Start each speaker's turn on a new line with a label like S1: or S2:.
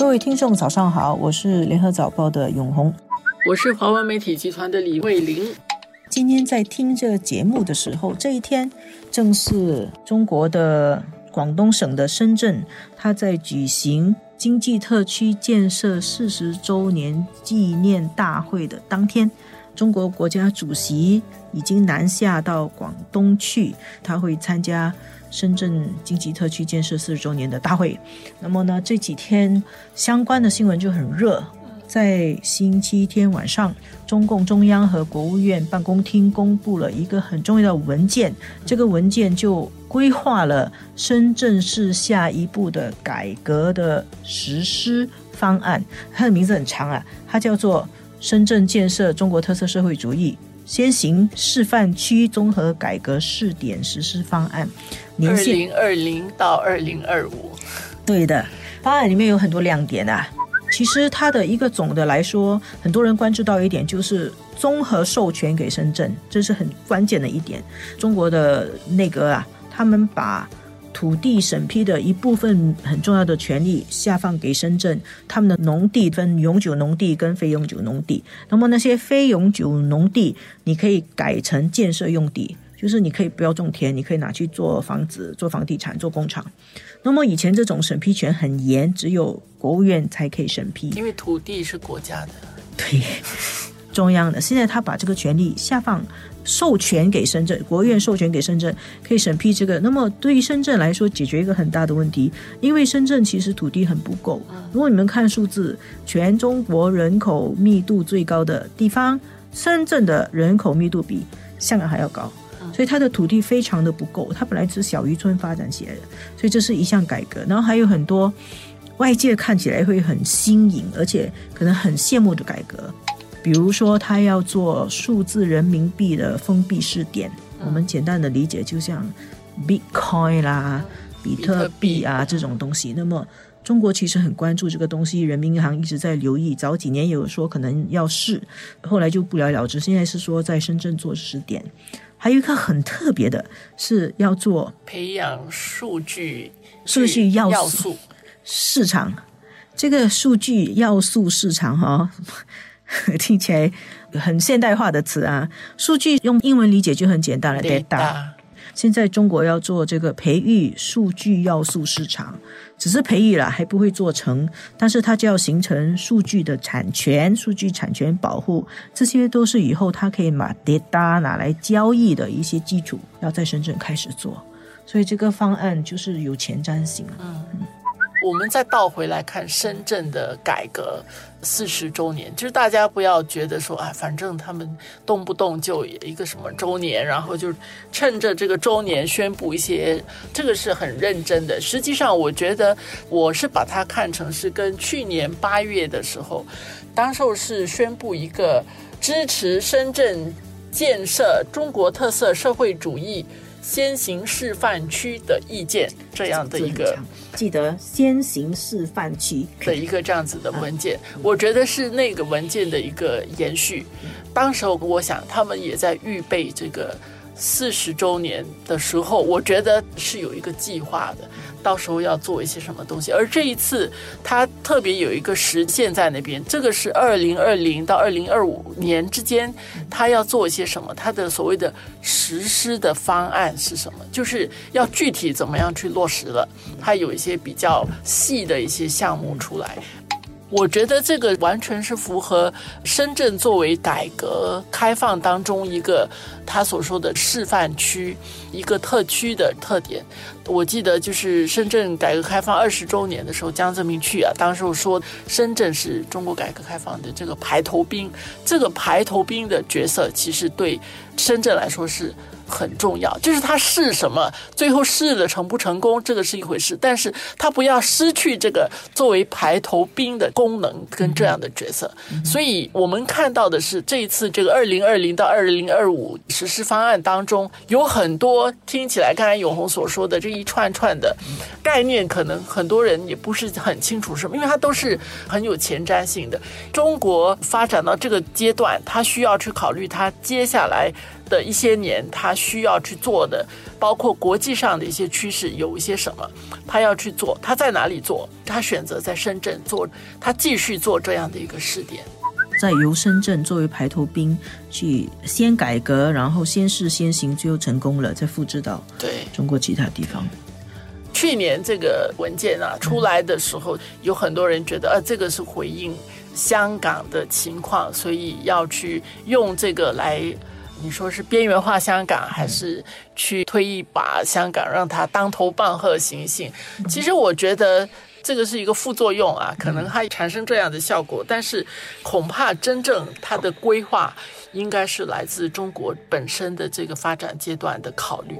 S1: 各位听众，早上好，我是联合早报的永红，
S2: 我是华文媒体集团的李慧玲。
S1: 今天在听这个节目的时候，这一天正是中国的广东省的深圳，它在举行经济特区建设四十周年纪念大会的当天。中国国家主席已经南下到广东去，他会参加深圳经济特区建设四十周年的大会。那么呢，这几天相关的新闻就很热。在星期天晚上，中共中央和国务院办公厅公布了一个很重要的文件，这个文件就规划了深圳市下一步的改革的实施方案。它的名字很长啊，它叫做。深圳建设中国特色社会主义先行示范区综合改革试点实施方案，
S2: 年限二零二零到二零二五。
S1: 对的，方案里面有很多亮点啊。其实它的一个总的来说，很多人关注到一点就是综合授权给深圳，这是很关键的一点。中国的内阁啊，他们把。土地审批的一部分很重要的权利下放给深圳，他们的农地分永久农地跟非永久农地。那么那些非永久农地，你可以改成建设用地，就是你可以不要种田，你可以拿去做房子、做房地产、做工厂。那么以前这种审批权很严，只有国务院才可以审批，
S2: 因为土地是国家的，
S1: 对，中央的。现在他把这个权利下放。授权给深圳，国务院授权给深圳可以审批这个。那么对于深圳来说，解决一个很大的问题，因为深圳其实土地很不够。如果你们看数字，全中国人口密度最高的地方，深圳的人口密度比香港还要高，所以它的土地非常的不够。它本来是小渔村发展起来的，所以这是一项改革。然后还有很多外界看起来会很新颖，而且可能很羡慕的改革。比如说，他要做数字人民币的封闭试点，我们简单的理解就像 Bitcoin 啦、比特币啊这种东西。那么，中国其实很关注这个东西，人民银行一直在留意。早几年有说可能要试，后来就不了了之。现在是说在深圳做试点。还有一个很特别的是要做
S2: 培养数据
S1: 数据要素市场，这个数据要素市场哈。听起来很现代化的词啊，数据用英文理解就很简单了，data。现在中国要做这个培育数据要素市场，只是培育了还不会做成，但是它就要形成数据的产权、数据产权保护，这些都是以后它可以把 data 拿来交易的一些基础，要在深圳开始做，所以这个方案就是有前瞻性。嗯。
S2: 我们再倒回来看深圳的改革四十周年，就是大家不要觉得说啊，反正他们动不动就一个什么周年，然后就趁着这个周年宣布一些，这个是很认真的。实际上，我觉得我是把它看成是跟去年八月的时候，当时是宣布一个支持深圳建设中国特色社会主义。先行示范区的意见，这样的一个
S1: 记得先行示范区
S2: 的一个这样子的文件，我觉得是那个文件的一个延续。当时候我想，他们也在预备这个。四十周年的时候，我觉得是有一个计划的，到时候要做一些什么东西。而这一次，它特别有一个时限在那边，这个是二零二零到二零二五年之间，它要做一些什么？它的所谓的实施的方案是什么？就是要具体怎么样去落实了。它有一些比较细的一些项目出来。我觉得这个完全是符合深圳作为改革开放当中一个他所说的示范区、一个特区的特点。我记得就是深圳改革开放二十周年的时候，江泽民去啊，当时说深圳是中国改革开放的这个排头兵。这个排头兵的角色，其实对深圳来说是。很重要，就是他试什么，最后试了成不成功，这个是一回事，但是他不要失去这个作为排头兵的功能跟这样的角色。所以我们看到的是，这一次这个二零二零到二零二五实施方案当中，有很多听起来刚才永红所说的这一串串的概念可能很多人也不是很清楚什么，因为它都是很有前瞻性的。中国发展到这个阶段，它需要去考虑它接下来的一些年，他需要去做的，包括国际上的一些趋势有一些什么，他要去做，他在哪里做？他选择在深圳做，他继续做这样的一个试点。
S1: 在由深圳作为排头兵去先改革，然后先试先行，最后成功了，再复制到
S2: 对
S1: 中国其他地方。
S2: 去年这个文件啊出来的时候，有很多人觉得，呃，这个是回应香港的情况，所以要去用这个来，你说是边缘化香港，还是去推一把香港，让它当头棒喝行刑？其实我觉得。这个是一个副作用啊，可能它产生这样的效果，但是恐怕真正它的规划应该是来自中国本身的这个发展阶段的考虑。